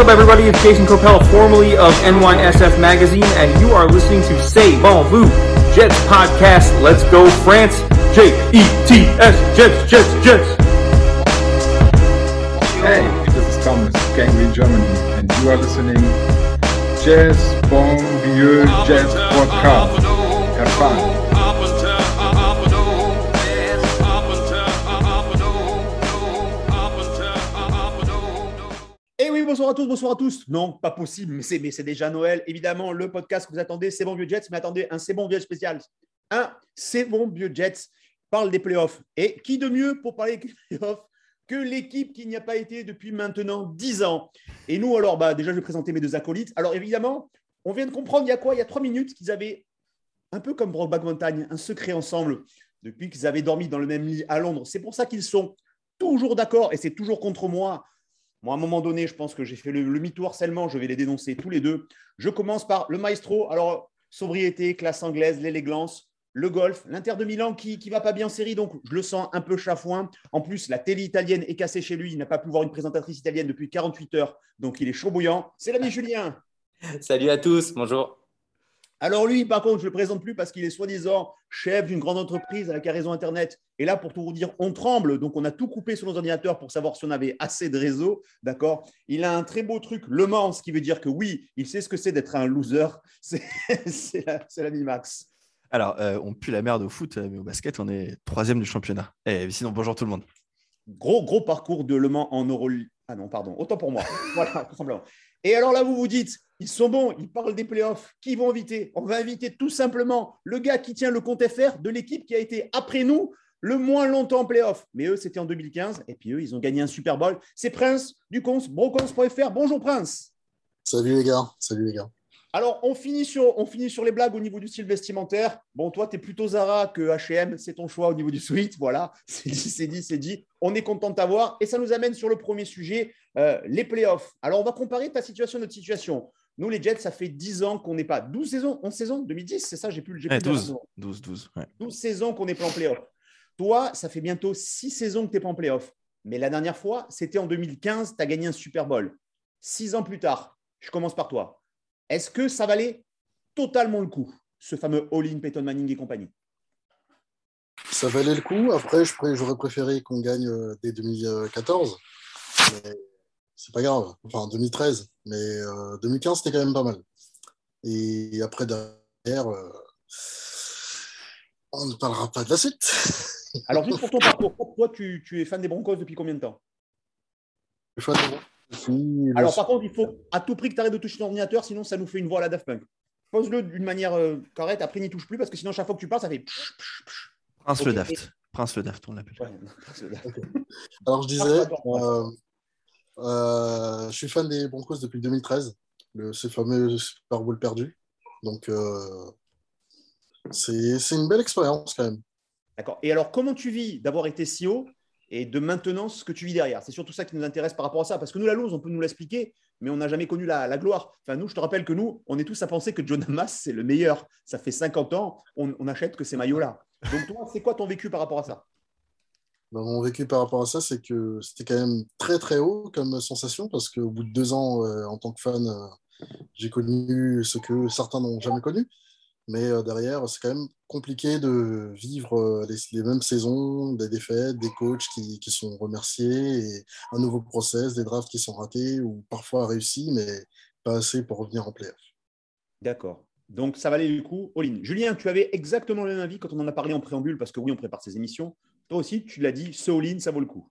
up, everybody? It's Jason Copel, formerly of NYSF Magazine, and you are listening to Say Bon Vu Jets podcast. Let's go, France! J E T S Jets, Jets, Jets. Hey, this is Thomas, Gangrene Germany, and you are listening Jazz Bon Vieux Jazz Podcast. Have fun. Bonsoir à tous, bonsoir à tous. Non, pas possible, mais c'est, mais c'est déjà Noël. Évidemment, le podcast que vous attendez, c'est bon vieux Jets, mais attendez, un c'est bon vieux spécial. Un c'est bon vieux Jets parle des playoffs. Et qui de mieux pour parler des playoffs que l'équipe qui n'y a pas été depuis maintenant 10 ans? Et nous, alors, bah, déjà, je vais présenter mes deux acolytes. Alors, évidemment, on vient de comprendre il y a quoi? Il y a trois minutes qu'ils avaient, un peu comme Brockback Mountain, un secret ensemble depuis qu'ils avaient dormi dans le même lit à Londres. C'est pour ça qu'ils sont toujours d'accord et c'est toujours contre moi. Moi, à un moment donné, je pense que j'ai fait le, le mytho harcèlement. Je vais les dénoncer tous les deux. Je commence par le maestro. Alors, sobriété, classe anglaise, l'élégance, le golf, l'Inter de Milan qui ne va pas bien en série, donc je le sens un peu chafouin. En plus, la télé italienne est cassée chez lui. Il n'a pas pu voir une présentatrice italienne depuis 48 heures, donc il est chaud bouillant. C'est l'ami Julien. Salut à tous, bonjour. Alors lui, par contre, je ne le présente plus parce qu'il est soi-disant chef d'une grande entreprise avec un réseau Internet. Et là, pour tout vous dire, on tremble. Donc, on a tout coupé sur nos ordinateurs pour savoir si on avait assez de réseau. D'accord? Il a un très beau truc, Le Mans, ce qui veut dire que oui, il sait ce que c'est d'être un loser. C'est la- Max. Alors, euh, on pue la merde au foot, euh, mais au basket, on est troisième du championnat. Et sinon, bonjour tout le monde. Gros, gros parcours de Le Mans en Euro. Ah non, pardon, autant pour moi. Voilà, tout simplement. Et alors là, vous vous dites, ils sont bons, ils parlent des playoffs. Qui vont inviter? On va inviter tout simplement le gars qui tient le compte FR de l'équipe qui a été après nous le moins longtemps en playoffs. Mais eux, c'était en 2015. Et puis eux, ils ont gagné un Super Bowl. C'est Prince du Cons, brocons.fr. Bonjour Prince. Salut les gars, salut les gars. Alors, on finit, sur, on finit sur les blagues au niveau du style vestimentaire. Bon, toi, tu es plutôt Zara que HM. C'est ton choix au niveau du suite. Voilà, c'est dit, c'est dit, c'est dit. On est content de t'avoir. Et ça nous amène sur le premier sujet, euh, les playoffs. Alors, on va comparer ta situation et notre situation. Nous, les Jets, ça fait 10 ans qu'on n'est pas. 12 saisons 11 saisons 2010, c'est ça J'ai plus, plus la 12, saison. 12, 12. ouais. 12 saisons qu'on n'est pas en playoff. Toi, ça fait bientôt 6 saisons que tu n'es pas en playoff. Mais la dernière fois, c'était en 2015, tu as gagné un Super Bowl. 6 ans plus tard, je commence par toi. Est-ce que ça valait totalement le coup, ce fameux all-in Peyton Manning et compagnie? Ça valait le coup. Après, j'aurais préféré qu'on gagne euh, dès 2014. Mais c'est pas grave. Enfin, 2013. Mais euh, 2015, c'était quand même pas mal. Et après, derrière, euh, on ne parlera pas de la suite. Alors, juste pour ton parcours, toi, tu, tu es fan des Broncos depuis combien de temps? De- Alors, par contre, il faut à tout prix que tu arrêtes de toucher ton ordinateur, sinon ça nous fait une voix à la Daft Punk. Pose-le d'une manière euh, correcte, après n'y touche plus, parce que sinon, chaque fois que tu parles, ça fait. psh, psh, psh. Prince le Daft. Prince le Daft, on l'appelle. Ouais, Alors, je disais, euh, euh, je suis fan des Broncos depuis 2013, le, ce fameux Super Bowl perdu. Donc, euh, c'est une belle expérience quand même. D'accord. Et alors, comment tu vis d'avoir été si haut et de maintenant ce que tu vis derrière? C'est surtout ça qui nous intéresse par rapport à ça. Parce que nous, la lose, on peut nous l'expliquer, mais on n'a jamais connu la, gloire. Enfin, nous, je te rappelle que nous, on est tous à penser que John Hamas, c'est le meilleur. Ça fait 50 ans, on, on achète que ces maillots-là. Donc, toi, c'est quoi ton vécu par rapport à ça? Ben, mon vécu par rapport à ça, c'est que c'était quand même très très haut comme sensation parce qu'au bout de deux ans, euh, en tant que fan, euh, j'ai connu ce que certains n'ont jamais connu. Mais euh, derrière, c'est quand même compliqué de vivre les, mêmes saisons, des défaites, des coachs qui, qui sont remerciés, un nouveau process, des drafts qui sont ratés ou parfois réussis, mais pas assez pour revenir en playoff. D'accord. Donc, ça valait le coup, all-in. Julien, tu avais exactement le même avis quand on en a parlé en préambule, parce que oui, on prépare ces émissions. Toi aussi, tu l'as dit, ce all-in, ça vaut le coup.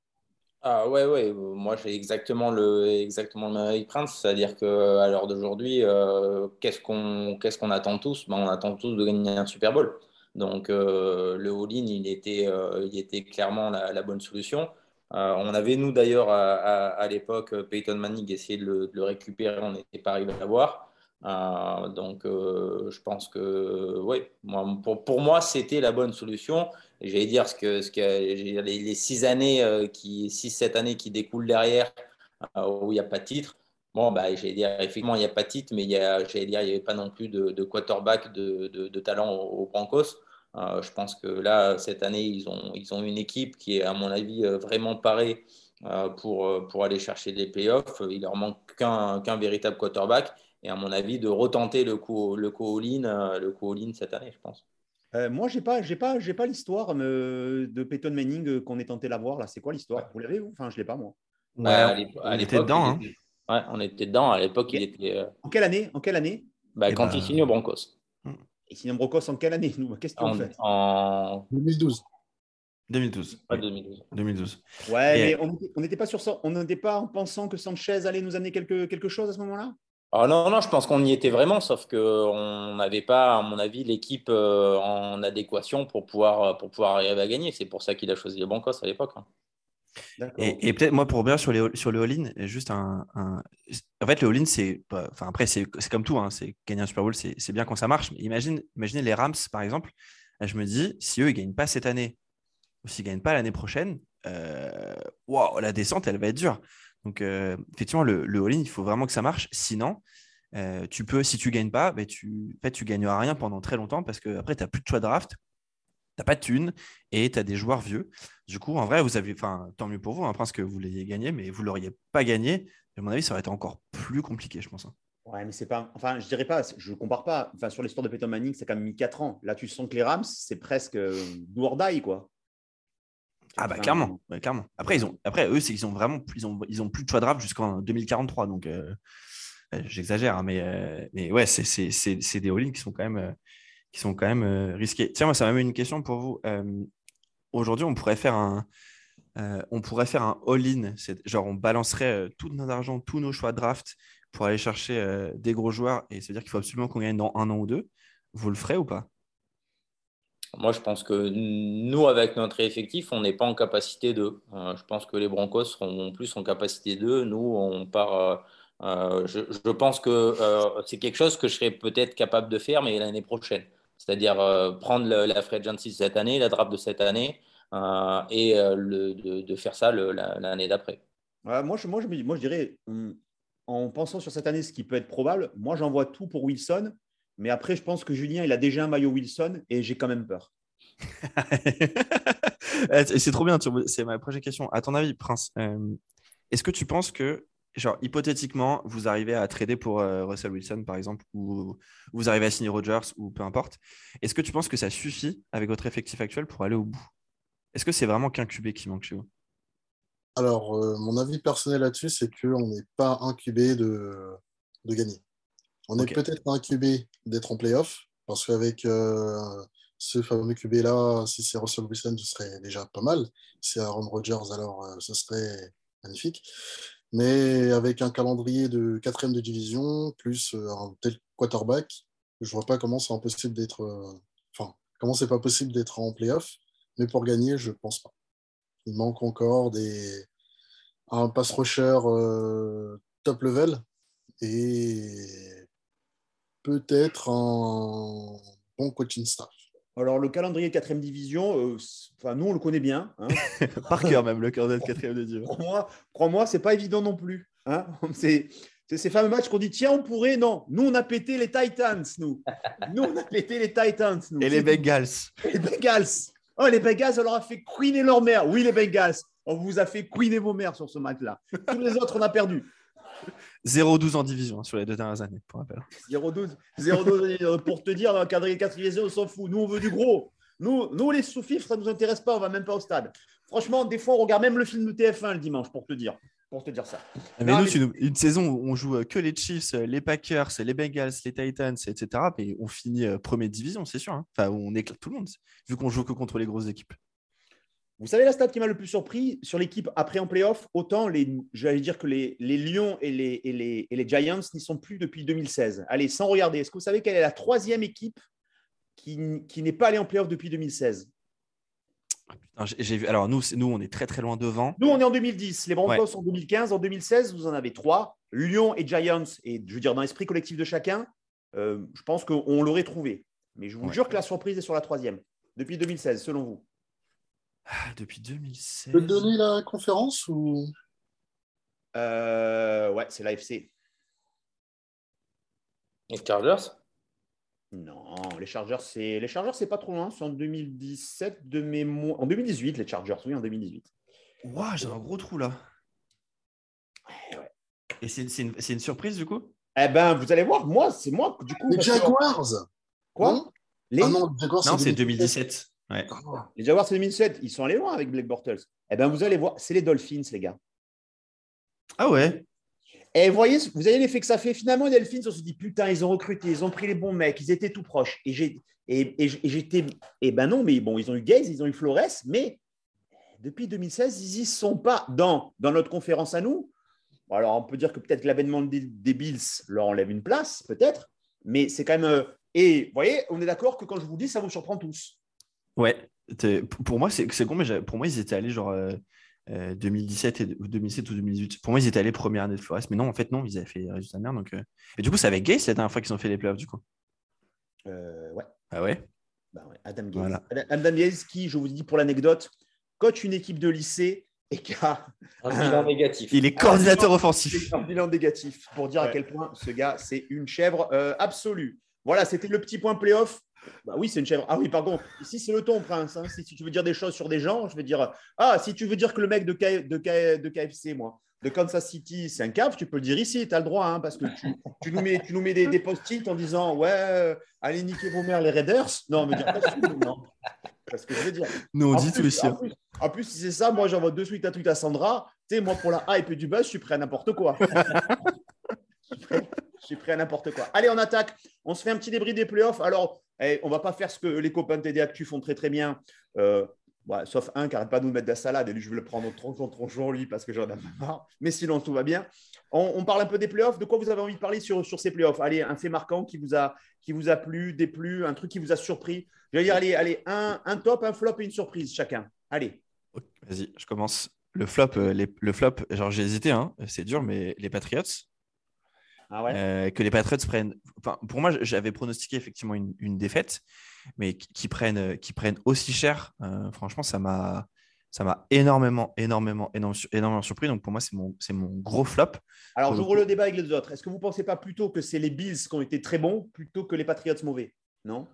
Ah ouais, ouais, moi j'ai exactement le, exactement le même que Prince, c'est-à-dire qu'à l'heure d'aujourd'hui, euh, qu'est-ce qu'on attend tous? Ben, on attend tous de gagner un Super Bowl. Donc euh, le all-in, il était, euh, il était clairement la, bonne solution. On avait, nous d'ailleurs, à, à- l'époque, Peyton Manning essayé de le, récupérer, on n'était pas arrivé à l'avoir. Donc je pense que, moi, pour, pour moi, c'était la bonne solution. J'allais dire ce que, les, six années euh, qui, six, sept années qui découlent derrière euh, où il n'y a pas de titre. Bon, bah, j'allais dire, effectivement, il n'y a pas de titre, mais il j'allais dire, il n'y avait pas non plus de, quarterback de, talent aux Broncos. Euh, je pense que là, cette année, ils ont, ils ont une équipe qui est, à mon avis, euh, vraiment parée pour, pour aller chercher des playoffs. Il leur manque qu'un véritable quarterback. Et à mon avis, de retenter le coup, le coup all-in, le coup all cette année, je pense. Moi, j'ai pas, j'ai pas, j'ai pas l'histoire de Peyton Manning qu'on est tenté l'avoir là. C'est quoi l'histoire? Vous l'avez vous? Enfin, je l'ai pas moi. Ouais, à on était dedans. Hein. Ouais, on était dedans. À l'époque, il était. En quelle année? En quelle année? bah, Quand ben... il signe au Broncos. Il signe au Broncos en quelle année nous? Qu'est-ce qu'on fait En 2012. 2012. Ouais, 2012. 2012. Ouais, mais on n'était pas sur ça. On n'était pas en pensant que Sanchez allait nous amener quelque, quelque chose à ce moment-là? Oh non, non, je pense qu'on y était vraiment, sauf qu'on n'avait pas, à mon avis, l'équipe euh, en adéquation pour pouvoir, pour pouvoir arriver à gagner. C'est pour ça qu'il a choisi le Broncos à l'époque. Hein. Et, peut-être moi pour bien sur les sur le all-in, juste un, en fait le all-in c'est enfin après c'est comme tout hein, c'est gagner un Super Bowl c'est bien quand ça marche. Mais imagine imaginez les Rams par exemple, je me dis si eux ils gagnent pas cette année ou s'ils gagnent pas l'année prochaine, euh, la descente elle va être dure. Donc euh, effectivement le, le all-in il faut vraiment que ça marche. Sinon euh, tu peux si tu gagnes pas, ben, tu en fait, tu gagneras rien pendant très longtemps parce que après tu n'as plus de choix de draft n'as pas de thunes et tu as des joueurs vieux. Du coup, en vrai, vous avez, enfin, tant mieux pour vous, hein, parce que vous l'ayez gagné, mais vous l'auriez pas gagné. À mon avis, ça aurait été encore plus compliqué, je pense. Hein. Ouais, mais c'est pas. Enfin, je dirais pas, je compare pas. Enfin, sur l'histoire de Peyton Manning, c'est quand même mis 4 ans. Là, tu sens que les Rams, c'est presque euh, do quoi. Ah bah clairement, clairement. Après ils ont, après eux c'est qu'ils ont vraiment, ils ont, ils ont plus de choix de draft jusqu'en 2043, donc euh, euh, j'exagère, hein, mais, mais ouais c'est, c'est, des all qui sont quand même, qui sont quand même euh, risqués. Tiens, moi, ça m'a mis une question pour vous. Euh, aujourd'hui, on pourrait faire un, euh, on pourrait faire un all-in. Genre, on balancerait tout notre argent, tous nos choix de draft pour aller chercher des gros joueurs. Et ça veut dire qu'il faut absolument qu'on gagne dans un an ou deux. Vous le ferez ou pas? Moi, je pense que nous, avec notre effectif, on n'est pas en capacité de. je pense que les Broncos seront plus en capacité de. Nous, on part. je, je, pense que c'est quelque chose que je serais peut-être capable de faire, mais l'année prochaine c'est-à-dire euh, prendre la free agency cette année, la draft de cette année, euh, et euh, de, faire ça l'année d'après. moi, je, moi, je, moi, je dirais, hum, en pensant sur cette année, ce qui peut être probable, moi, j'envoie tout pour Wilson, mais après, je pense que Julien, il a déjà un maillot Wilson, et j'ai quand même peur. c'est trop bien, c'est ma prochaine question. À ton avis, Prince, est-ce que tu penses que genre, hypothétiquement, vous arrivez à trader pour euh, Russell Wilson, par exemple, ou vous arrivez à signer Rogers, ou peu importe, est-ce que tu penses que ça suffit avec votre effectif actuel pour aller au bout? Est-ce que c'est vraiment qu'un QB qui manque chez vous? Alors, euh, mon avis personnel là-dessus, c'est qu'on n'est pas un QB de, de gagner. On est peut-être un QB d'être en playoff, parce qu'avec euh, ce fameux QB-là, si c'est Russell Wilson, ce serait déjà pas mal. Si c'est Aaron Rodgers, alors ce serait magnifique. Mais avec un calendrier de quatrième de division, plus euh, un tel quarterback, je vois pas comment c'est impossible d'être. Euh, enfin, comment c'est pas possible d'être en playoff. Mais pour gagner, je pense pas. Il manque encore des, un pass rusher euh, top level et peut-être un bon coaching staff. Alors, le calendrier de 4 division, euh, enfin, nous, on le connaît bien. Hein. Par cœur, même, le calendrier de 4 division. Crois-moi, crois c'est pas évident non plus. Hein. c'est ces fameux matchs qu'on dit tiens, on pourrait. Non, nous, on a pété les Titans, nous. Nous, on a pété les Titans. Nous. Et les Bengals. les Bengals. Oh, les Bengals, on leur a fait queener leur mère. Oui, les Bengals. On vous a fait queener vos mères sur ce match-là. Tous les autres, on a perdu. 0-12 en division hein, sur les deux dernières années, pour rappel. 0-12. Pour te dire, dans le cadre des 4 divisions, on s'en fout. Nous, on veut du gros. Nous, nous les sous-fifres, ça ne nous intéresse pas. On ne va même pas au stade. Franchement, des fois, on regarde même le film de TF1 le dimanche, pour te dire. Pour te dire ça. Ah, mais nous, Une, saison où on joue que les Chiefs, les Packers, les Bengals, les Titans, etc. Et on finit euh, première division, c'est sûr. Hein. Enfin, on éclate tout le monde, vu qu'on joue que contre les grosses équipes. Vous savez la stat qui m'a le plus surpris sur l'équipe après en playoff? Autant les, j'allais dire que les, Lions et les, et les, Giants n'y sont plus depuis 2016. Allez, sans regarder, est-ce que vous savez quelle est la troisième équipe qui, n'est pas allée en playoff depuis 2016 j'ai vu. Alors nous, nous, on est très très loin devant. Nous, on est en 2010. Les Broncos en 2015. En 2016, vous en avez trois. Lions et Giants. Et je veux dire, dans l'esprit collectif de chacun, euh, je pense qu'on l'aurait trouvé. Mais je vous jure que la surprise est sur la troisième. Depuis 2016, selon vous. Ah, depuis 2016. Tu peux donner la conférence ou? Euh, Ouais, c'est l'AFC. Les Chargers? Non, les Chargers, c'est les Chargers, c'est pas trop loin. C'est en 2017 de mémoire. En 2018, les Chargers, oui, en 2018. Waouh, j'ai un gros trou là. Et c'est une, une, surprise du coup? Eh ben, vous allez voir, moi, c'est moi, du coup. Les Jaguars Quoi? Non? Les... Ah non, les Jaguars, non c'est 2017. Ouais. Les Jaguars, c'est 2007. Ils sont allés loin avec Blake Bortles. Eh ben, vous allez voir, c'est les Dolphins, les gars. Ah ouais et vous voyez, vous avez l'effet que ça fait. Finalement, les Delphins, on se dit putain, ils ont recruté, ils ont pris les bons mecs, ils étaient tout proches. Et j'ai, et, j'étais, et ben non, mais bon, ils ont eu Gaze, ils ont eu Flores, mais depuis 2016, ils n'y sont pas dans, dans notre conférence à nous. alors, on peut dire que peut-être l'avènement des, des, Bills leur enlève une place, peut-être, mais c'est quand même. Euh, et vous voyez, on est d'accord que quand je vous dis, ça vous surprend tous. Ouais, pour moi, c'est con, mais pour moi, ils étaient allés genre. Euh, 2017 euh, et 2007 ou 2018. Pour moi, ils étaient allés première année de Flores, mais non, en fait, non, ils avaient fait les résultats de merde. Donc, euh. Et du coup, c'est avec Gay, c'est la dernière fois qu'ils ont fait les playoffs, du coup? Euh, ouais. Ah ouais, bah ouais Adam Gaze. Adam Gaze, qui, je vous dis pour l'anecdote, coach une équipe de lycée et qui a un bilan négatif. Il est coordinateur offensif. Un bilan négatif pour dire à quel point ce gars, c'est une chèvre absolue. Voilà, c'était le petit point playoff. Bah oui, c'est une chèvre. Ah oui, pardon. Ici, c'est le ton, Prince. Hein. Si, tu veux dire des choses sur des gens, je vais dire Ah, si tu veux dire que le mec de, de, de KFC, moi, de Kansas City, c'est un cave, tu peux le dire ici, tu as le droit, hein, parce que tu, nous mets, tu nous mets des, des post-it en disant Ouais, euh, allez niquer vos mères, les Raiders. Non, mais dire pas non. Parce que je veux dire. Nous, on dit ici. En plus, si c'est ça, moi, j'envoie de suite un tweet à Sandra. Tu sais, moi, pour la hype et du buzz, je suis prêt à n'importe quoi. je suis prêt à n'importe quoi. Allez, on attaque. On se fait un petit débris des playoffs. Alors, eh, on va pas faire ce que les copains de TD Actu font très très bien. Euh, sauf un qui n'arrête pas de nous mettre de la salade. Et lui, je vais le prendre au tronçon, tronçon, lui, parce que j'en ai marre. Mais sinon, tout va bien. On, parle un peu des playoffs. De quoi vous avez envie de parler sur, sur ces playoffs? Allez, un fait marquant qui vous a, qui vous a plu, déplu, un truc qui vous a surpris. Je vais dire, allez, allez un, un top, un flop et une surprise chacun. Allez. Vas-y, je commence. Le flop, euh, le flop, genre j'ai hésité, hein. c'est dur, mais les Patriots, ah ouais? Euh, que les Patriots prennent. Enfin, pour moi, j'avais pronostiqué effectivement une, défaite, mais qui, prennent, qui prennent aussi cher. Euh, franchement, ça m'a, ça m'a énormément, énormément, énormément, surpris. Donc pour moi, c'est mon, c'est mon gros flop. Alors, j'ouvre le débat avec les autres. Est-ce que vous ne pensez pas plutôt que c'est les Bills qui ont été très bons plutôt que les Patriots mauvais? Non?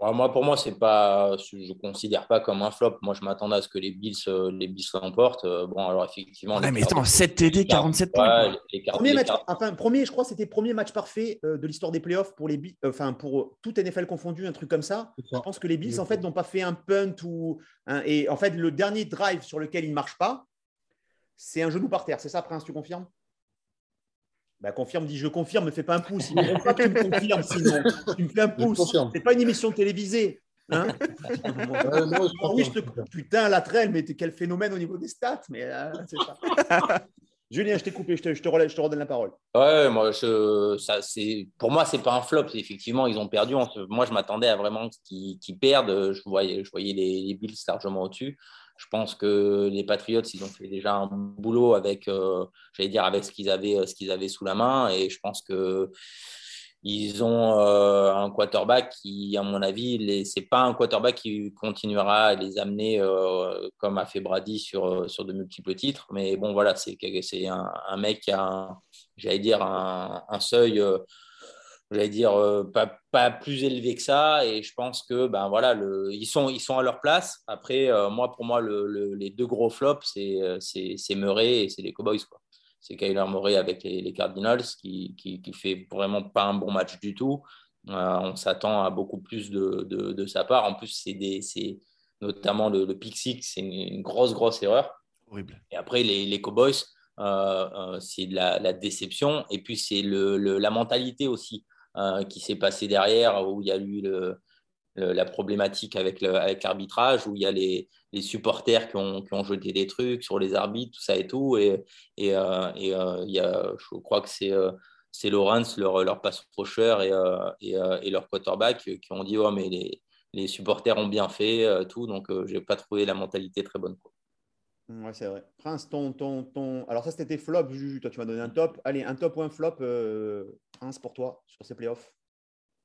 Moi, pour moi, c'est pas, je ne considère pas comme un flop. Moi, je m'attendais à ce que les Bills, euh, les Bills l'emportent. Euh, bon, alors effectivement. Ouais, mais attends, 7 TD, 47 points. premier, match, enfin, premier, je crois, c'était premier match parfait euh, de l'histoire des playoffs pour les Bills, enfin, pour tout NFL confondu, un truc comme ça. Je pense que les Bills, en fait, n'ont pas fait un punt ou. et en fait, le dernier drive sur lequel ils ne marchent pas, c'est un genou par terre. C'est ça, Prince, tu confirmes? Bah, confirme, dis je confirme, ne fais pas un pouce. Il ne pas que tu me confirmes sinon. Tu me fais un pouce. C'est pas une émission télévisée. Hein oui, je te... Putain, la traîne, mais quel phénomène au niveau des stats. Mais euh, ça. Julien, je t'ai coupé, je te, je, te relève, je te redonne la parole. Ouais, moi, je, ça, pour moi, c'est pas un flop. Effectivement, ils ont perdu. Moi, je m'attendais à vraiment qu'ils perdent. Je voyais, je voyais les, les Bills largement au-dessus. Je pense que les Patriots, ils ont fait déjà un boulot avec, euh, j'allais dire, avec ce qu'ils avaient, euh, ce qu'ils avaient sous la main. Et je pense que ils ont euh, un quarterback qui, à mon avis, ce n'est pas un quarterback qui continuera à les amener comme a fait Brady sur, sur de multiples titres. Mais bon, voilà, c'est un, mec qui a, j'allais dire, un seuil j'allais dire, euh, pas, pas, plus élevé que ça. Et je pense que ben, voilà, le, ils, sont, ils sont à leur place. Après, euh, moi, pour moi, le, les deux gros flops, c'est, euh, c'est, Murray et c'est les Cowboys. Quoi. C'est Kyler Murray avec les, les Cardinals qui, qui, qui, fait vraiment pas un bon match du tout. on s'attend à beaucoup plus de, de, de, sa part. En plus, c'est, des, c'est notamment le, le c'est une, grosse, grosse erreur. Horrible. Et après, les, les Cowboys, c'est de la, la, déception. Et puis, c'est le, la mentalité aussi. Euh, qui s'est passé derrière, où il y a eu la problématique avec l'arbitrage, où il y a les, supporters qui ont, jeté des trucs sur les arbitres, tout ça et tout. Et, et, euh, euh, il y a, je crois que c'est c'est Lawrence, leur, leur passe rocheur et, et, leur quarterback qui ont dit oh, mais les, supporters ont bien fait, tout. Donc, je n'ai pas trouvé la mentalité très bonne. Ouais, c'est vrai. Prince, ton, ton, ton... Alors, ça, c'était flop, Juju. Toi, tu m'as donné un top. Allez, un top ou un flop, euh, Prince, pour toi, sur ces playoffs?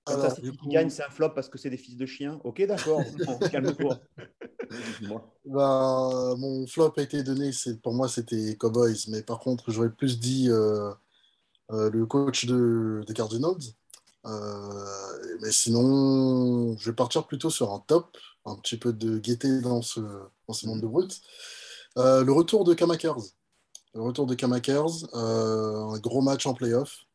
Comme ça, si tu gagnes, c'est un flop parce que c'est des fils de chiens. Ok, d'accord. Calme-toi. bah, mon flop a été donné. Pour moi, c'était Cowboys. Mais par contre, j'aurais plus dit euh, euh, le coach de, des Cardinals. mais sinon, je vais partir plutôt sur un top. Un petit peu de gaieté dans ce, dans ce monde de brut. Euh, le retour de Kamakers. Le retour de Kamakers, euh, un gros match en playoff,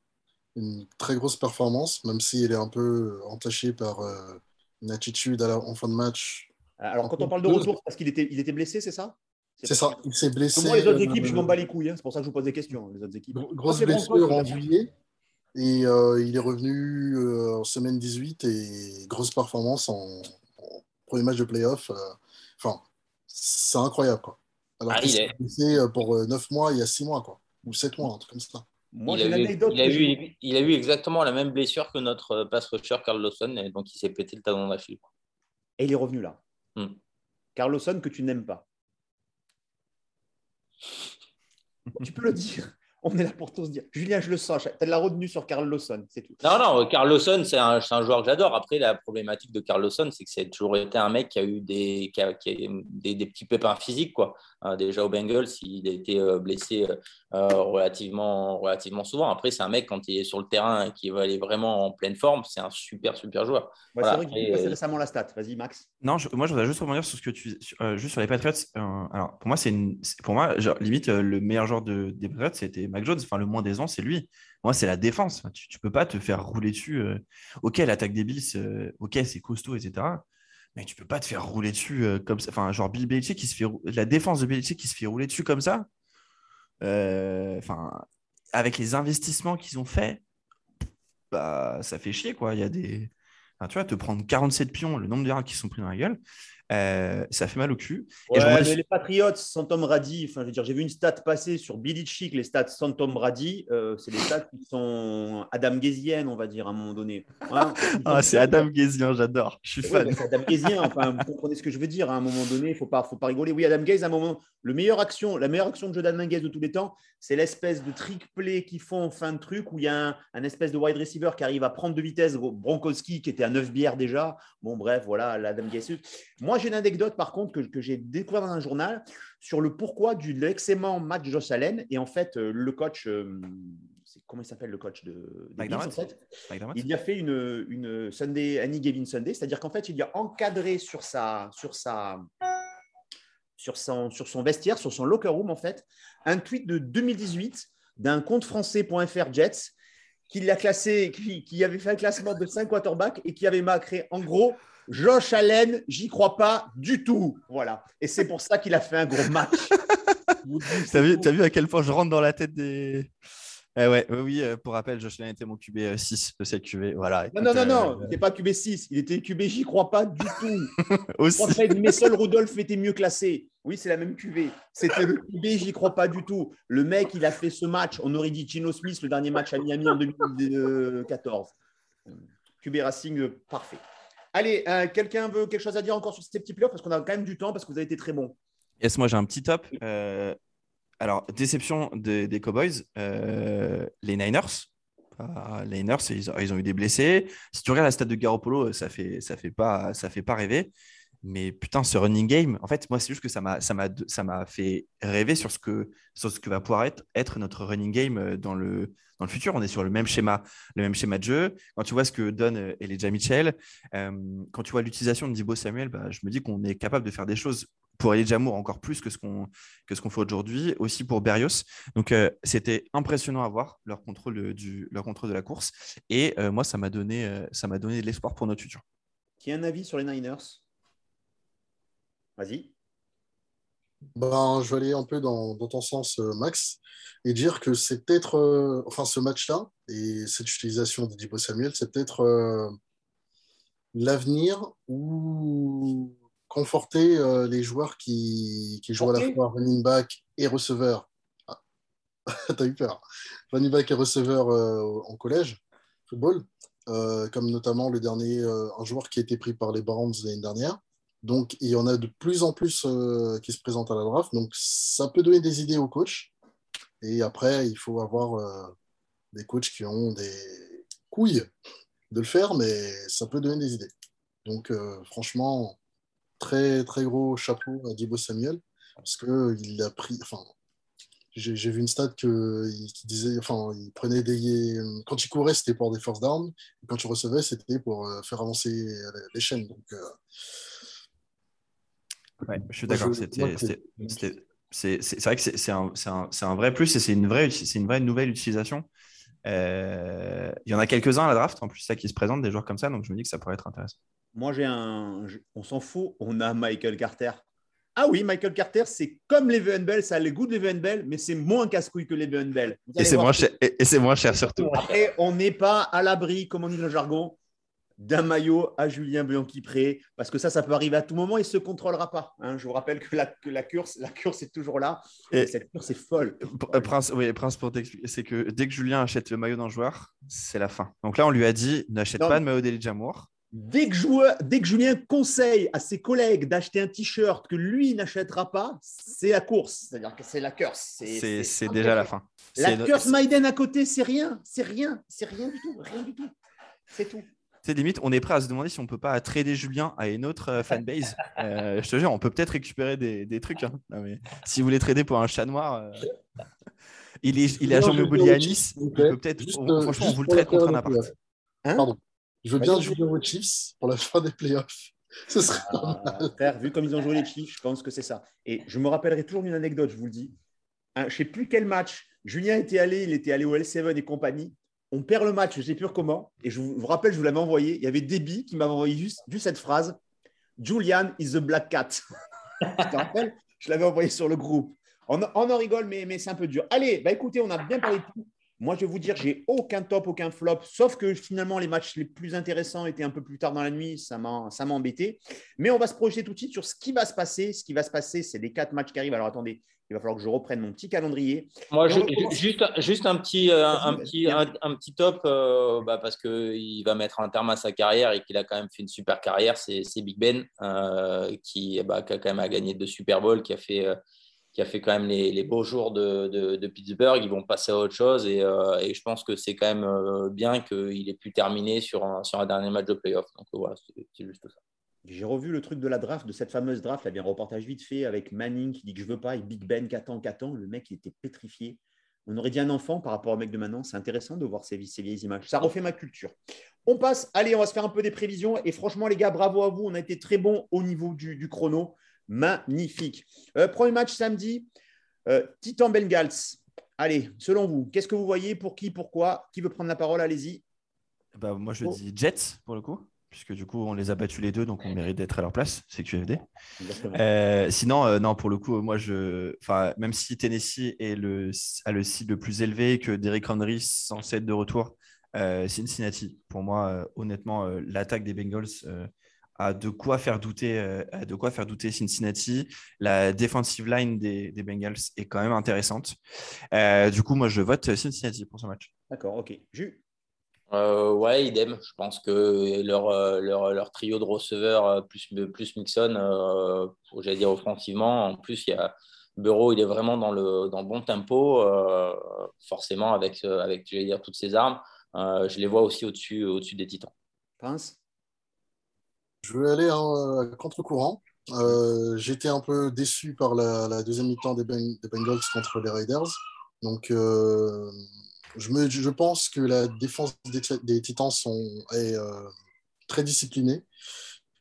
une très grosse performance, même s'il est un peu entaché par euh, une attitude à la- en fin de match. Alors, quand on parle de retour, c'est parce qu'il était, il était blessé, c'est ça? C'est ça, il s'est blessé. Moi, les autres équipes, je m'en bats les couilles. hein. C'est pour ça que je vous pose des questions, les autres équipes. Gro- Grosse blessure bon, en juillet. Et il est revenu en semaine 18 et grosse performance en, en premier match de playoff. Enfin, c'est incroyable. Quoi. Alors Ah, qu'il est- blessé euh, pour 9 mois il y a 6 mois, quoi. ou 7 mois, un truc comme ça. Moi, il, a eu, anecdote. il, a que j'ai- eu, il a eu exactement la même blessure que notre euh, pass rusher Carl Lawson, et donc il s'est pété le talon d'Achille. Et il est revenu là. Hmm. Carlosson que tu n'aimes pas. tu peux le dire. On est là pour tous dire. Julien, je le sens. Tu as de la retenue sur Carl Lawson, c'est tout. Non, non, Carl Lawson, c'est un, c'est un joueur que j'adore. Après, la problématique de Carl Lawson, c'est que c'est toujours été un mec qui a eu des, qui a- qui a des, des petits pépins physiques. Quoi. Euh, déjà au Bengals, il a été euh, blessé euh, relativement, relativement souvent. Après, c'est un mec, quand il est sur le terrain et qu'il va aller vraiment en pleine forme, c'est un super, super joueur. Ouais, Voilà, c'est vrai qu'il et, a passé euh, récemment la stat. Vas-y, Max. Non, je- moi je voudrais juste rebondir sur ce que tu sur- euh, juste sur les Patriots. Euh, alors pour moi c'est pour moi genre, limite euh, le meilleur joueur de, des Patriots c'était Mac Jones. Enfin le moins des ans c'est lui. Moi c'est la défense. Tu, tu peux pas te faire rouler dessus. euh. Ok l'attaque des Bills, euh, ok c'est costaud etc. Mais tu peux pas te faire rouler dessus euh, comme ça. Enfin genre Bill Belichick qui se fait la défense de Belichick qui se fait rouler dessus comme ça. Enfin avec les investissements qu'ils ont fait, bah ça fait chier quoi. Il y a des tu vois, te prendre 47 pions, le nombre de yards qui sont pris dans la gueule, euh, ça fait mal au cul. Ouais, mais les Patriots sans Tom Brady, enfin, je veux dire, j'ai vu une stat passer sur Billy Chick, les stats sans Tom Brady, euh, c'est des stats qui sont Adam Gazienne, on va dire, à un moment donné. Hein Ah, c'est Adam Gazian, j'adore. Je suis fan. c'est Adam Gazien, enfin, vous comprenez ce que je veux dire. À un moment donné, il ne faut pas, faut pas rigoler. Oui, Adam Gaze, à un moment, le meilleur action, la meilleure action de jeu d'Adam Gaze de tous les temps, c'est l'espèce de trick play qu'ils font en fin de truc où il y a un, un espèce de wide receiver qui arrive à prendre de vitesse Bronkowski qui était à 9 bières déjà. Bon, bref, voilà, l'Adam Gaze. Moi, j'ai une anecdote par contre que, que j'ai découvert dans un journal sur le pourquoi du l'excellent match Josh Allen. Et en fait, euh, le coach, euh, comment il s'appelle le coach de, des Bills, en McDermott fait? McDermott il y a fait une, une Sunday, Annie Gavin Sunday, c'est-à-dire qu'en fait, il y a encadré sur, sa, sur, sa, sur, son, sur son vestiaire, sur son locker room, en fait, un tweet de 2018 d'un compte français.fr Jets qui l'a classé, qui, qui avait fait un classement de 5 quarterbacks et qui avait marqué en gros Josh Allen, j'y crois pas du tout. Voilà. Et c'est pour ça qu'il a fait un gros match. T'as vu, vu à quel point je rentre dans la tête des. Eh ouais, oui, euh, pour rappel, Josh Allen était mon QB 6 de cette QB. Voilà. Non, non, non, non, il n'était pas QB6, il était QB, j'y crois pas du tout. aussi. Que Messol Rudolph était mieux classé. Oui, c'est la même QV. C'était le QB, j'y crois pas du tout. Le mec, il a fait ce match. On aurait dit Gino Smith, le dernier match à Miami en 2014. QB Racing, euh, parfait. Allez, euh, quelqu'un veut quelque chose à dire encore sur ces petits playoffs? Parce qu'on a quand même du temps, parce que vous avez été très bon. Yes, moi j'ai un petit top. Euh, alors, déception des, Cowboys, euh, les Niners. Ah, les Niners, ils, ont- eu des blessés. Si tu regardes la stade de Garoppolo, ça fait, ça fait fait pas rêver. Mais putain, ce running game, en fait, moi, c'est juste que ça m'a, fait rêver sur ce que, sur ce que va pouvoir être, notre running game euh, dans le, dans le futur. On est sur le même schéma, le même schéma de jeu. Quand tu vois ce que donne euh, Elijah Mitchell, euh, quand tu vois l'utilisation de Dibo Samuel, bah, je me dis qu'on est capable de faire des choses pour Elijah Moore encore plus que ce qu'on, que ce qu'on fait aujourd'hui, aussi pour Berrios. Donc, euh, c'était impressionnant à voir leur contrôle de, du, leur contrôle de la course. Et moi, ça m'a donné, ça m'a donné de l'espoir pour notre futur. Qui a un avis sur les Niners? Vas-y. Ben, je vais aller un peu dans, dans ton sens, euh, Max, et dire que c'est peut-être, euh, enfin, ce match-là et cette utilisation de Dibo Samuel, c'est peut-être euh, l'avenir ou conforter euh, les joueurs qui, qui jouent à la fois running back et receveur. Ah. T'as eu peur. Running back et receveur euh, en collège, football, euh, comme notamment le dernier, euh, un joueur qui a été pris par les Browns l'année dernière. Donc, il y en a de plus en plus euh, qui se présentent à la draft. Donc, ça peut donner des idées aux coachs. Et après, il faut avoir euh, des coachs qui ont des couilles de le faire, mais ça peut donner des idées. Donc, euh, franchement, très, très gros chapeau à Dibo Samuel, parce qu'il a pris. Enfin, j'ai vu une stat que, qui disait. Enfin, il prenait des. Quand il courait, c'était pour des first down. Quand il recevait, c'était pour faire avancer les, chaînes. Ouais, je suis d'accord. c'est- c'est vrai que c'est un, un, un, vrai plus et c'est une vraie, une vraie nouvelle utilisation. Euh, il y en a quelques-uns à la draft, en plus, ça qui se présente, des joueurs comme ça, donc je me dis que ça pourrait être intéressant. Moi, j'ai un. On s'en fout, on a Michael Carter. Ah oui, Michael Carter, c'est comme les Bell, ça a les goûts de les Bell, mais c'est moins casse-couille que les Bell. Et c'est moins, cher, et, moins cher surtout. Après, on n'est pas à l'abri, comme on dit dans le jargon, d'un maillot à Julien Bianchi-Pré, parce que ça, ça peut arriver à tout moment et ne se contrôlera pas. Hein. Je vous rappelle que la, que la, course, la course est toujours là. Et cette course est folle. Euh, Prince, oui, Prince, pour t'expliquer, c'est que dès que Julien achète le maillot d'un joueur, c'est la fin. Donc là, on lui a dit n'achète pas de maillot d'Elijah Jamour. Dès que, joueur, dès que Julien conseille à ses collègues d'acheter un t-shirt que lui n'achètera pas, c'est la course. C'est-à-dire que c'est la curse. C'est déjà la fin. La curse Maiden à côté, c'est rien. C'est rien. C'est rien du tout. Rien du tout. C'est tout c'est limite, on est prêt à se demander si on peut pas trader Julien à une autre euh, fanbase. Euh, je te jure, on peut peut-être récupérer des, trucs. Hein. si vous voulez trader pour un chat noir, euh, il est, il est agent immobilier à Nice. peut peut-être, franchement, on vous le traite contre un appart. Hein Pardon. Je veux bien Julien aux Chiefs pour la fin des playoffs. Ce serait ah, vu comme ils ont joué les Chiefs, je pense que c'est ça. Et je me rappellerai toujours d'une anecdote, je vous le dis. je ne sais plus quel match. Julien était allé, il était allé au L7 et compagnie on perd le match, je ne sais plus comment. Et je vous, rappelle, je vous l'avais envoyé. Il y avait Debbie qui m'avait envoyé juste, cette phrase Julian is the black cat. je l'avais envoyé sur le groupe. On, en rigole, mais, mais c'est un peu dur. Allez, bah écoutez, on a bien parlé de tout. Moi, je vais vous dire, j'ai aucun top, aucun flop, sauf que finalement, les matchs les plus intéressants étaient un peu plus tard dans la nuit. Ça m'a embêté. Mais on va se projeter tout de suite sur ce qui va se passer. Ce qui va se passer, c'est les quatre matchs qui arrivent. Alors attendez, il va falloir que je reprenne mon petit calendrier. Moi, juste, juste un petit, euh, un, petit, un, petit top, euh, bah, parce qu'il va mettre un terme à sa carrière et qu'il a quand même fait une super carrière. C'est Big Ben, euh, qui, bah, qui, a quand même gagné deux Super Bowl, qui a fait, qui a fait quand même les, beaux jours de, de, Pittsburgh. Ils vont passer à autre chose et, et je pense que c'est quand même bien qu'il ait pu terminer sur un, sur un dernier match de playoff. Donc voilà, c'est juste ça. J'ai revu le truc de la draft, de cette fameuse draft. Il y avait un reportage vite fait avec Manning qui dit que je veux pas, et Big Ben qui attend, qui attend. Le mec, il était pétrifié. On aurait dit un enfant par rapport au mec de maintenant. C'est intéressant de voir ces, vieilles images. Ça refait ma culture. On passe. Allez, on va se faire un peu des prévisions. Et franchement, les gars, bravo à vous. On a été très bons au niveau du, chrono. Magnifique. Euh, premier match samedi. Euh, Titan Bengals. Allez, selon vous, qu'est-ce que vous voyez? Pour qui? Pourquoi? Qui veut prendre la parole? Allez-y. Bah, moi, je oh. dis Jets pour le coup puisque du coup, on les a battus les deux, donc on mérite d'être à leur place, c'est QFD. Euh, sinon, euh, non, pour le coup, moi, je, même si Tennessee est le, a le site le plus élevé que Derrick Henry censé être de retour, euh, Cincinnati, pour moi, honnêtement, l'attaque des Bengals a de quoi faire douter, a de quoi faire douter Cincinnati. La defensive line des, des Bengals est quand même intéressante. du coup, moi, je vote Cincinnati pour ce match. D'accord, ok. Jus euh, ouais, idem. Je pense que leur, euh, leur, leur trio de receveurs euh, plus, plus Mixon, euh, j'allais dire offensivement, en plus, il y a Bureau, il est vraiment dans le, dans le bon tempo, forcément avec, avec dire, toutes ses armes. je les vois aussi au-dessus au des Titans. Prince? Je vais aller en contre-courant. J'étais un peu déçu par la, deuxième mi-temps des, des, Bengals contre les Raiders. Donc, je, pense que la défense des, Titans est euh, très disciplinée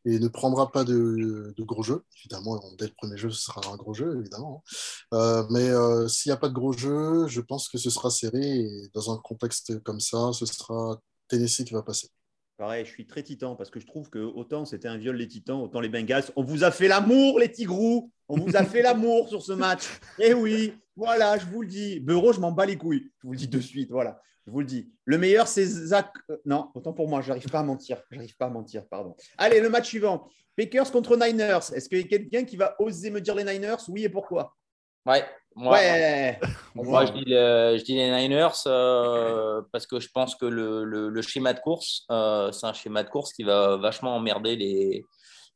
et ne prendra pas de, gros jeux. Évidemment, dès le premier jeu, ce sera un gros jeu, évidemment. Hein. Euh, mais euh, s'il n'y a pas de gros jeu, je pense que ce sera serré. Et dans un contexte comme ça, ce sera Tennessee qui va passer. Pareil, je suis très titan parce que je trouve que autant c'était un viol les titans, autant les Bengals. On vous a fait l'amour, les tigrous. On vous a fait l'amour sur ce match. Eh oui, voilà, je vous le dis. Bureau, je m'en bats les couilles. Je vous le dis de suite. Voilà, je vous le dis. Le meilleur, c'est Zach. Euh, non, autant pour moi, je n'arrive pas à mentir. J'arrive pas à mentir, pardon. Allez, le match suivant. Packers contre Niners. Est-ce qu'il y a quelqu'un qui va oser me dire les Niners? Oui et pourquoi? Ouais, moi, moi je, dis je, dis les Niners euh, parce que je pense que le, le, schéma de course, euh, c'est un schéma de course qui va vachement emmerder les,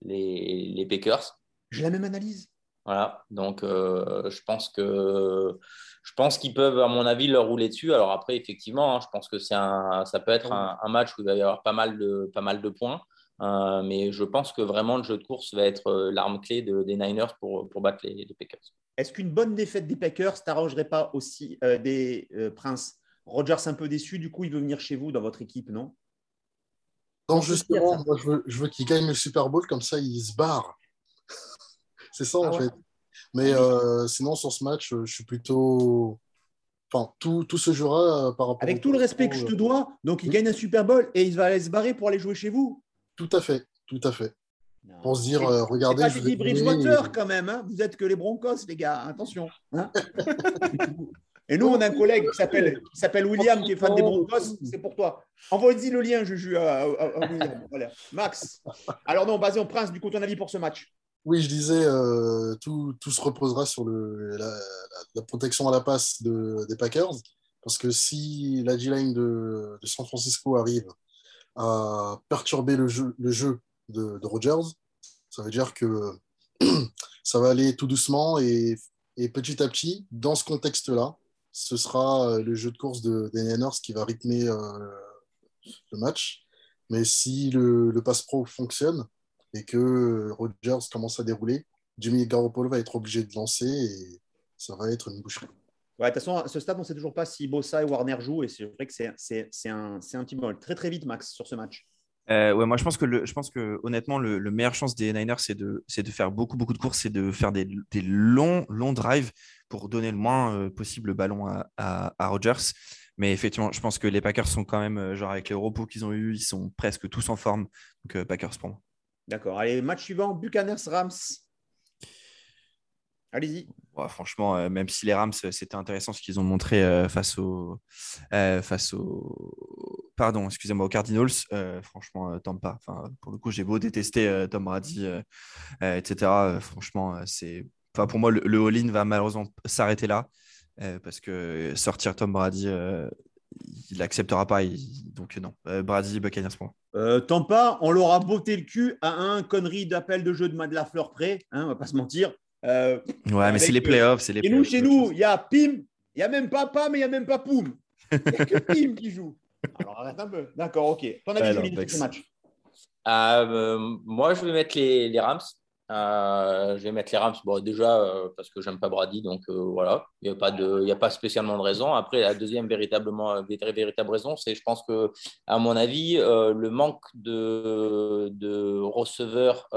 les, les Packers. J'ai la même analyse. Voilà, donc euh, je pense que je pense qu'ils peuvent, à mon avis, leur rouler dessus. Alors après, effectivement, hein, je pense que c'est un, ça peut être un, un, match où il va y avoir pas mal de, pas mal de points. Mais je pense que vraiment le jeu de course va être l'arme clé de, des Niners pour, pour battre les, les Packers. Est-ce qu'une bonne défaite des Packers t'arrangerait pas aussi euh, des euh, Princes Rogers un peu déçu, du coup, il veut venir chez vous dans votre équipe, non? Non, justement, moi, je veux, je veux qu'il gagne le Super Bowl, comme ça, il se barre. C'est ça, en ah fait. Mais euh, sinon, sur ce match, je suis plutôt. Enfin, tout, tout se jouera euh, par rapport. Avec tout le respect que je te dois, donc il gagne un Super Bowl et il va aller se barrer pour aller jouer chez vous. Tout à fait, tout à fait. Non. Pour se dire, euh, regardez. C'est je pas vais des Bridgewater quand même. hein. Vous êtes que les Broncos, les gars. Attention. hein. Et nous, on a un collègue qui s'appelle, qui s'appelle William, qui est fan des Broncos. C'est pour toi. Envoie-y le lien, Juju, à, à- à William. Voilà. Max. Alors non, basé en Prince, du coup, ton avis pour ce match Oui, je disais, euh, tout, tout se reposera sur le, la, la- la protection à la passe de- des Packers. Parce que si la D-line de, de San Francisco arrive à perturber le jeu, le jeu de, Rodgers, ça veut dire que ça va aller tout doucement et, et petit à petit, dans ce contexte-là, ce sera euh, le jeu de course de, des Niners qui va rythmer euh, le match. Mais si le, le pass pro fonctionne, et que Rodgers commence à dérouler, Jimmy Garoppolo va être obligé de lancer et ça va être une boucherie. Ouais, de toute façon, à ce stade, on ne sait toujours pas si Bossa et Warner jouent. Et c'est vrai que c'est- un, un petit peu très très vite, Max, sur ce match. Euh, ouais, moi je pense que, le, je pense que honnêtement, le, le meilleure chance des Niners, c'est de, de faire beaucoup, beaucoup de courses, c'est de faire des, des longs, longs drives pour donner le moins euh, possible le ballon à, à, à Rodgers. Mais effectivement, je pense que les Packers sont quand même, euh, genre avec les repos qu'ils ont eu, ils sont presque tous en forme. Donc euh, Packers pour moi. D'accord. Allez, match suivant Buccaneers-Rams. Allez-y. Franchement, euh, même si les Rams, euh, c'était intéressant ce qu'ils ont montré euh, face aux Cardinals. franchement, Tampa. Enfin, pour le coup, j'ai beau détester Tom Brady, etc. franchement, c'est, enfin, pour moi, le, le all-in va malheureusement s'arrêter là parce que sortir Tom Brady, il n'acceptera pas. donc non, Brady, Buccaneers moi. Euh, Tampa, on leur a botté le cul à un connerie d'appel de jeu de Matt Lafleur près. Hein, on va pas se mentir. Euh, Ouais, Avec, mais c'est les euh, playoffs, c'est les et nous, chez nous, il y a Pim, il n'y a même pas Pam, mais il n'y a même pas Poum. Il n'y a que Pim qui joue. Alors arrête un peu. D'accord, ok. Ton avis, Julie, Bex. ce match Euh, moi, je vais mettre les, les Rams. Euh, je vais mettre les Rams, bon, déjà euh, parce que j'aime pas Brady, donc euh, voilà, il n'y a, pas de- il y a pas spécialement de raison. Après, la deuxième véritablement, vé- véritable raison, c'est je pense que, à mon avis, euh, le manque de, de receveurs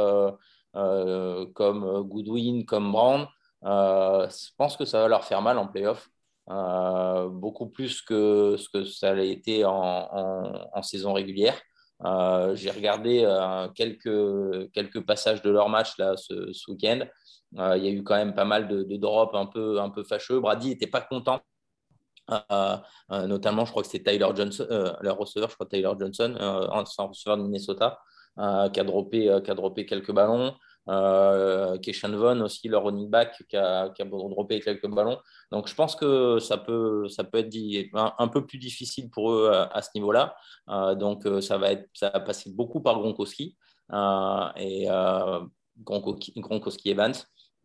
comme Goodwin, comme Brown, euh, je pense que ça va leur faire mal en playoff. Euh, beaucoup plus que ce que ça a été en, saison régulière. Euh, J'ai regardé euh, quelques, quelques passages de leur match là, ce, week-end. Euh, il y a eu quand même pas mal de, drops un peu, un peu fâcheux. Brady n'était pas content. Euh, euh, notamment, je crois que c'était Tyler Johnson, euh, le receveur, je crois Tyler Johnson, euh, un receveur de Minnesota, euh, qui, a droppé, euh, qui a droppé quelques ballons. Euh, Keshan aussi, le running back, qui a, qui a droppé quelques ballons. Donc, je pense que ça peut, ça peut être dit- un, un peu plus difficile pour eux à, à ce niveau-là. Euh, donc, euh, ça, va être, ça va passer beaucoup par Gronkowski euh, et euh, Gronkowski, Gronkowski Evans.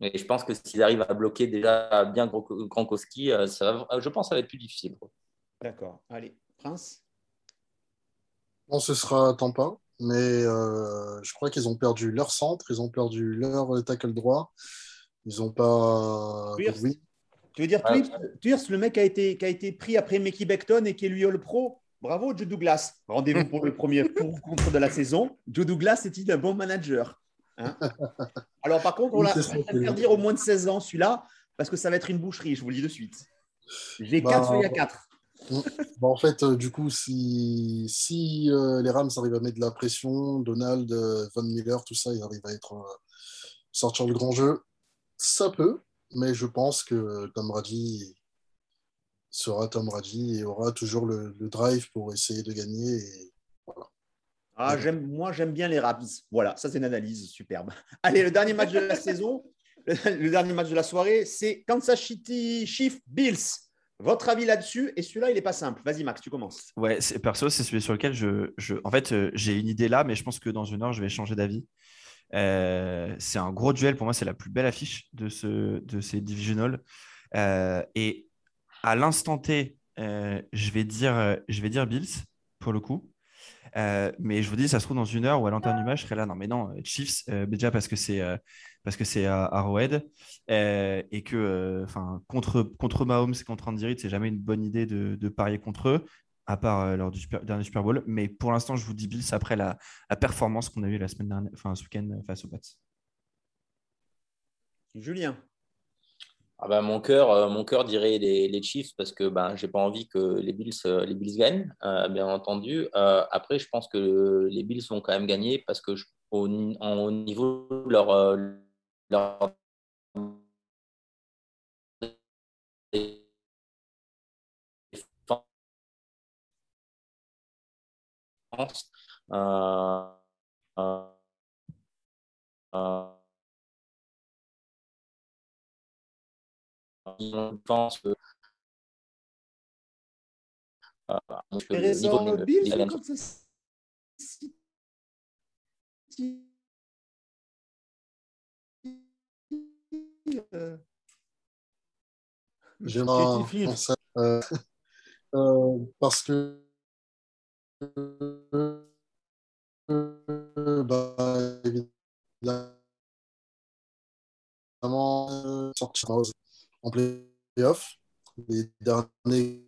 Et je pense que s'ils arrivent à bloquer déjà bien Gronk- Gronkowski, euh, ça va- je pense que ça va être plus difficile. D'accord. Allez, Prince? Bon, ce sera Tampa, mais euh, je crois qu'ils ont perdu leur centre, ils ont perdu leur tackle droit, ils n'ont pas. Pierce. Oui, Tu veux dire Ouais. Le mec a été, qui a été pris après Mickey Beckton et qui est lui All Pro Bravo, Joe Douglas. Rendez-vous pour le premier contre de la saison. Joe Douglas est-il un bon manager Hein? Alors, par contre, on l'a c'est ça, on va c'est faire vrai. dire au moins de 16 ans, celui-là, parce que ça va être une boucherie, je vous le dis de suite. J'ai Bah, 4 feuilles à 4. Bon, en fait, euh, du coup, si, si euh, les Rams arrivent à mettre de la pression, Donald, euh, Von Miller, tout ça, ils arrivent à être, sortir le grand jeu, ça peut, mais je pense que Tom Brady sera Tom Brady et aura toujours le, le drive pour essayer de gagner. Et... Ah, j'aime, moi, j'aime bien les Rams. Voilà, ça, c'est une analyse superbe. Allez, le dernier match de la saison, le, le dernier match de la soirée, c'est Kansas City Chiefs Bills. Votre avis là-dessus Et celui-là, il n'est pas simple. Vas-y, Max, tu commences. Ouais, perso, c'est celui sur lequel je, je- en fait, euh, j'ai une idée là, mais je pense que dans une heure, je vais changer d'avis. Euh, c'est un gros duel. Pour moi, c'est la plus belle affiche de, ce, de ces divisionals. Euh, et à l'instant T, euh, je vais dire, je vais dire Bills pour le coup. Mais je vous dis, ça se trouve dans une heure ou à l'entame du match, je serai là. Non, mais non, Chiefs, déjà parce que c'est parce que c'est à Arrowhead euh, et que, euh, enfin, contre contre Mahomes et contre Andy Reid, c'est jamais une bonne idée de, de parier contre eux, à part euh, lors du super- dernier Super Bowl. Mais pour l'instant, je vous dis Bills après la, la performance qu'on a eue la semaine dernière, enfin ce week-end euh, face aux Pats. Julien. ah bah, mon cœur, euh, mon cœur dirait les, les, Chiefs parce que ben j'ai pas envie que les Bills, euh, les Bills gagnent, euh, bien entendu. après, je pense que les Bills vont quand même gagner parce que je, au, au, niveau de leur, leur je pense que euh, Intéressant, Bill, comme ça. J'aimerais euh, euh, parce que euh, bah, évidemment sortir en playoff. Les derniers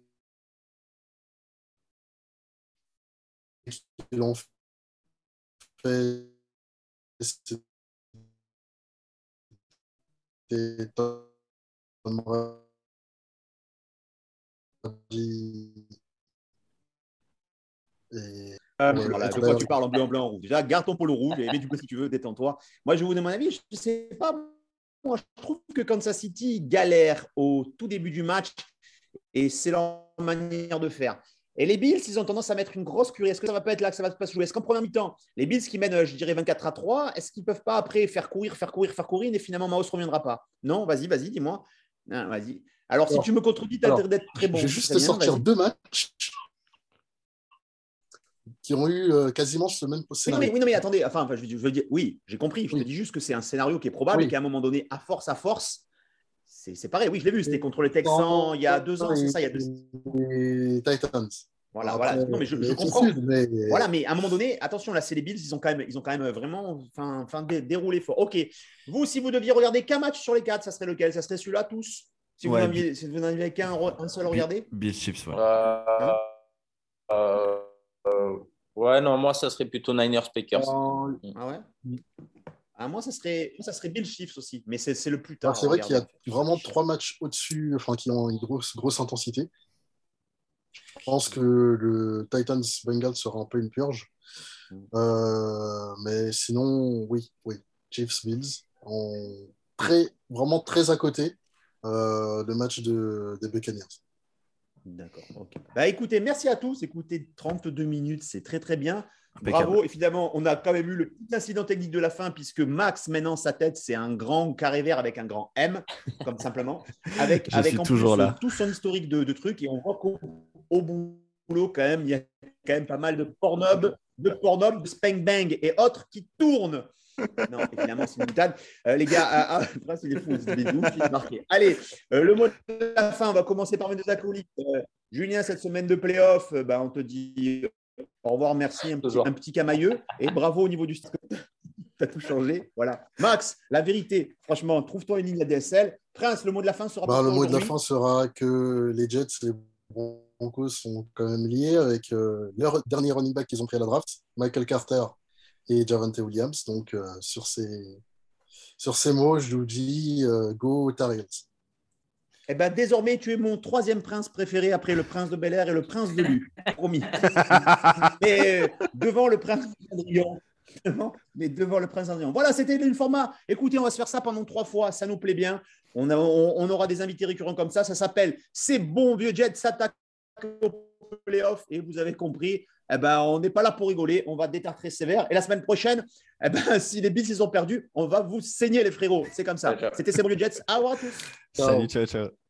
qui l'ont fait, Et... Euh, voilà, tu parles en bleu, en blanc, en rouge. Déjà, garde ton polo rouge et mets du coup si tu veux, détends-toi. Moi, je vous donner mon avis. Je ne sais pas moi, je trouve que Kansas City galère au tout début du match et c'est leur manière de faire. Et les Bills, ils ont tendance à mettre une grosse curie. Est-ce que ça va pas être là que ça va pas se jouer? Est-ce qu'en première mi-temps, les Bills qui mènent, je dirais, 24 à 3, est-ce qu'ils ne peuvent pas après faire courir, faire courir, faire courir et finalement Maos ne reviendra pas? Non, vas-y, vas-y, dis-moi. Vas-y. Alors, si tu me contredis, tu as d'être très bon. Je vais juste sortir deux matchs qui ont eu euh, quasiment ce même scénario. Oui, non, mais, attendez, enfin, je, veux dire, oui, j'ai compris. Je te dis juste que c'est un scénario qui est probable et qu'à un moment donné, à force, à force, c'est pareil. Oui, je l'ai vu, c'était contre les Texans il y a deux ans, c'est ça, il y a deux Les Titans. Voilà, voilà. Non, mais je, comprends. Mais... Voilà, mais à un moment donné, attention, là, c'est les Bills, ils ont quand même, ils ont quand même vraiment enfin, enfin, déroulé fort. Ok. Vous, si vous deviez regarder qu'un match sur les quatre, ça serait lequel? Ça serait celui-là, tous? Si vous n'en aviez qu'un un seul à regarder? Bills Chips, ouais. Euh, hein? euh, euh, ouais, non, moi, ça serait plutôt Niners Packers. Mm. Ah ouais? Ah, moi, ça serait, ça serait Bill Chiefs aussi, mais c'est le plus tard. C'est vrai qu'il y a vraiment trois matchs au-dessus, enfin, qui ont une grosse, grosse intensité. Je pense que le Titans Bengals sera un peu une purge. Mm. Euh, mais sinon, oui, oui. Chiefs Bills très, vraiment très à côté euh, le match de, des Buccaneers. D'accord. Bah, écoutez, merci à tous. Écoutez, 32 minutes, c'est très très bien. Bravo. Évidemment, on a quand même eu le petit incident technique de la fin, puisque Max, maintenant, sa tête, c'est un grand carré vert avec un grand M, comme simplement. Avec, avec en toujours plus, là. tout son historique de, trucs. Et on voit qu'au boulot, quand même, il y a quand même pas mal de pornob, de pornob, de spank bang et autres qui tournent non, évidemment, c'est une boutade. Euh, les gars, ah, ah, c'est des fous, c'est des ouf, marqué? Allez, euh, le mot de la fin, on va commencer par mes deux acolytes. Euh, Julien, cette semaine de playoff, bah, on te dit au revoir, merci, un petit, un petit camailleux. Et bravo au niveau du tu as tout changé. Voilà. Max, la vérité, franchement, trouve-toi une ligne ADSL. Prince, le mot de la fin sera bah, Le mot de la fin sera que les Jets et les Broncos sont quand même liés avec leur dernier running back qu'ils ont pris à la draft, Michael Carter et Javante Williams. Donc, euh, sur, ces, sur ces mots, je vous dis euh, go Tar Eh ben, désormais, tu es mon troisième prince préféré après le prince de Bel Air et le prince de Lu. Promis. Mais euh, devant le prince d'Andrion. Mais devant le prince d'Andrion. Voilà, c'était le format. Écoutez, on va se faire ça pendant trois fois. Ça nous plaît bien. On, on, aura des invités récurrents comme ça. Ça s'appelle C'est bon, vieux jet s'attaque au playoff. Et vous avez compris, eh ben, on n'est pas là pour rigoler, on va détartrer sévère. Et la semaine prochaine, eh ben, si les Bills ils ont perdu, on va vous saigner les frérots. C'est comme ça. C'était C'est Jets. Au revoir à tous. Salut, ciao, ciao.